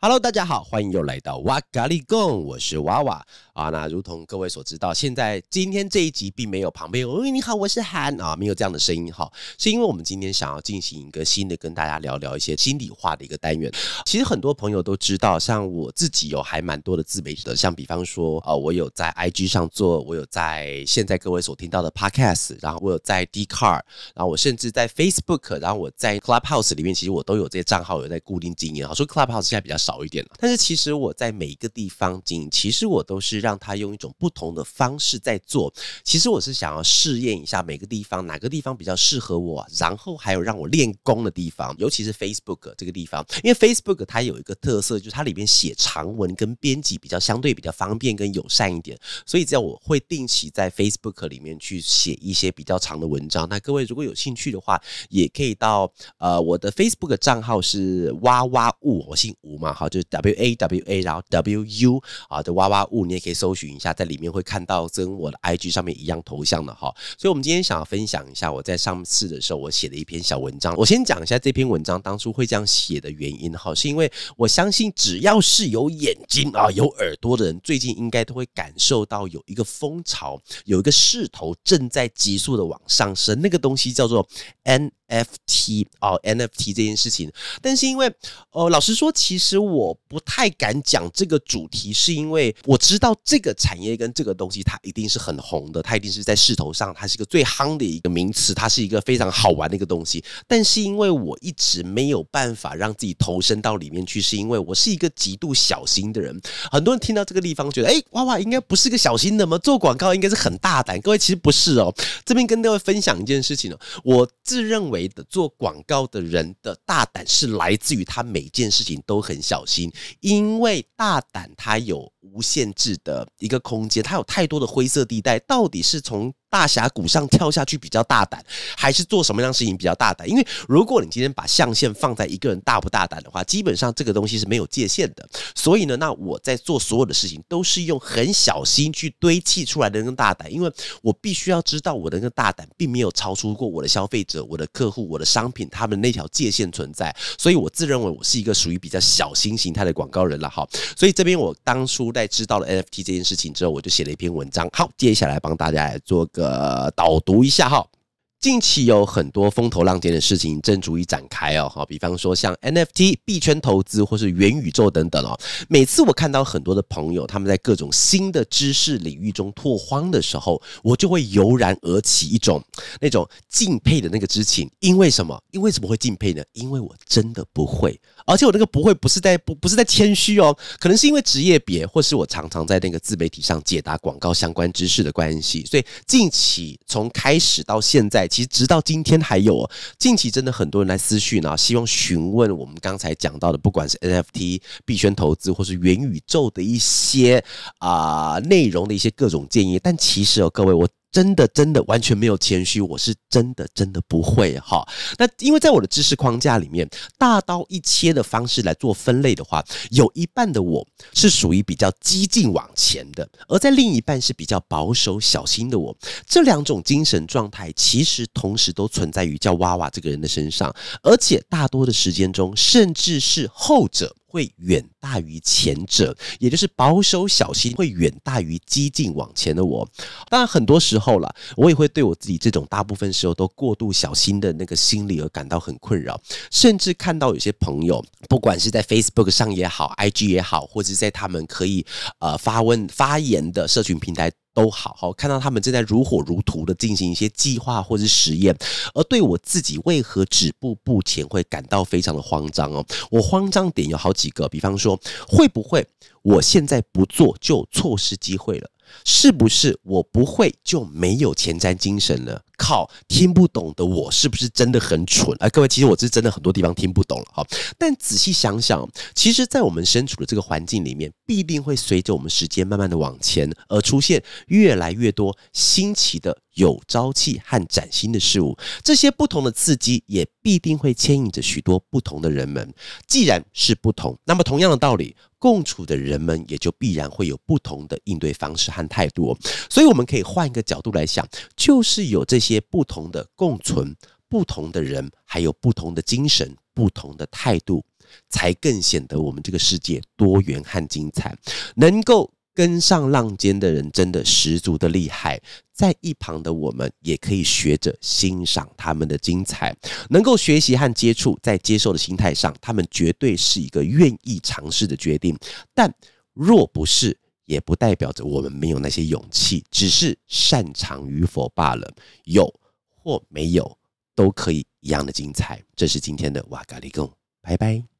Hello，大家好，欢迎又来到哇咖喱贡，我是娃娃啊。那如同各位所知道，现在今天这一集并没有旁边，喂，你好，我是韩啊，没有这样的声音哈，是因为我们今天想要进行一个新的，跟大家聊聊一些心里话的一个单元。其实很多朋友都知道，像我自己有还蛮多的自媒体的，像比方说啊，我有在 IG 上做，我有在现在各位所听到的 Podcast，然后我有在 d c a r 然后我甚至在 Facebook，然后我在 Clubhouse 里面，其实我都有这些账号有在固定经营。好，说 Clubhouse 现在比较少一点了，但是其实我在每一个地方经营，其实我都是让让他用一种不同的方式在做。其实我是想要试验一下每个地方哪个地方比较适合我，然后还有让我练功的地方，尤其是 Facebook 这个地方，因为 Facebook 它有一个特色，就是它里面写长文跟编辑比较相对比较方便跟友善一点，所以只要我会定期在 Facebook 里面去写一些比较长的文章。那各位如果有兴趣的话，也可以到呃我的 Facebook 账号是哇哇物，我姓吴嘛。好，就是 W A W A，然后 W U 啊的哇哇物，你也可以搜寻一下，在里面会看到跟我的 I G 上面一样头像的哈。所以，我们今天想要分享一下我在上次的时候我写的一篇小文章。我先讲一下这篇文章当初会这样写的原因哈，是因为我相信只要是有眼睛啊、有耳朵的人，最近应该都会感受到有一个风潮，有一个势头正在急速的往上升。那个东西叫做 N。FT 哦，NFT 这件事情，但是因为呃，老实说，其实我不太敢讲这个主题，是因为我知道这个产业跟这个东西，它一定是很红的，它一定是在势头上，它是一个最夯的一个名词，它是一个非常好玩的一个东西。但是因为我一直没有办法让自己投身到里面去，是因为我是一个极度小心的人。很多人听到这个地方，觉得哎，娃娃应该不是个小心的吗？做广告应该是很大胆。各位其实不是哦，这边跟各位分享一件事情哦，我自认为。做广告的人的大胆是来自于他每件事情都很小心，因为大胆他有无限制的一个空间，它有太多的灰色地带，到底是从。大峡谷上跳下去比较大胆，还是做什么样的事情比较大胆？因为如果你今天把象限放在一个人大不大胆的话，基本上这个东西是没有界限的。所以呢，那我在做所有的事情都是用很小心去堆砌出来的那个大胆，因为我必须要知道我的那个大胆并没有超出过我的消费者、我的客户、我的商品他们那条界限存在。所以我自认为我是一个属于比较小心形态的广告人了哈。所以这边我当初在知道了 NFT 这件事情之后，我就写了一篇文章。好，接下来帮大家来做。个导读一下哈。近期有很多风头浪尖的事情正逐一展开哦，哈，比方说像 NFT、币圈投资或是元宇宙等等哦。每次我看到很多的朋友他们在各种新的知识领域中拓荒的时候，我就会油然而起一种那种敬佩的那个之情。因为什么？因为什么会敬佩呢？因为我真的不会，而且我那个不会不是在不不是在谦虚哦，可能是因为职业别，或是我常常在那个自媒体上解答广告相关知识的关系，所以近期从开始到现在。其实直到今天还有哦，近期真的很多人来私讯啊，希望询问我们刚才讲到的，不管是 NFT、币圈投资或是元宇宙的一些啊内容的一些各种建议。但其实哦，各位我。真的，真的完全没有谦虚，我是真的，真的不会哈。那因为在我的知识框架里面，大刀一切的方式来做分类的话，有一半的我是属于比较激进往前的，而在另一半是比较保守小心的我。这两种精神状态其实同时都存在于叫娃娃这个人的身上，而且大多的时间中，甚至是后者。会远大于前者，也就是保守小心会远大于激进往前的我。当然，很多时候了，我也会对我自己这种大部分时候都过度小心的那个心理而感到很困扰，甚至看到有些朋友，不管是在 Facebook 上也好，IG 也好，或者在他们可以呃发问发言的社群平台。都好好看到他们正在如火如荼的进行一些计划或是实验，而对我自己为何止步不前会感到非常的慌张哦。我慌张点有好几个，比方说会不会我现在不做就错失机会了？是不是我不会就没有前瞻精神了？靠，听不懂的我是不是真的很蠢？哎，各位，其实我是真的很多地方听不懂了哈。但仔细想想，其实，在我们身处的这个环境里面，必定会随着我们时间慢慢的往前，而出现越来越多新奇的、有朝气和崭新的事物。这些不同的刺激，也必定会牵引着许多不同的人们。既然是不同，那么同样的道理。共处的人们也就必然会有不同的应对方式和态度，所以我们可以换一个角度来想，就是有这些不同的共存、不同的人，还有不同的精神、不同的态度，才更显得我们这个世界多元和精彩。能够跟上浪尖的人，真的十足的厉害。在一旁的我们，也可以学着欣赏他们的精彩。能够学习和接触，在接受的心态上，他们绝对是一个愿意尝试的决定。但若不是，也不代表着我们没有那些勇气，只是擅长与否罢了。有或没有，都可以一样的精彩。这是今天的瓦嘎利贡，拜拜。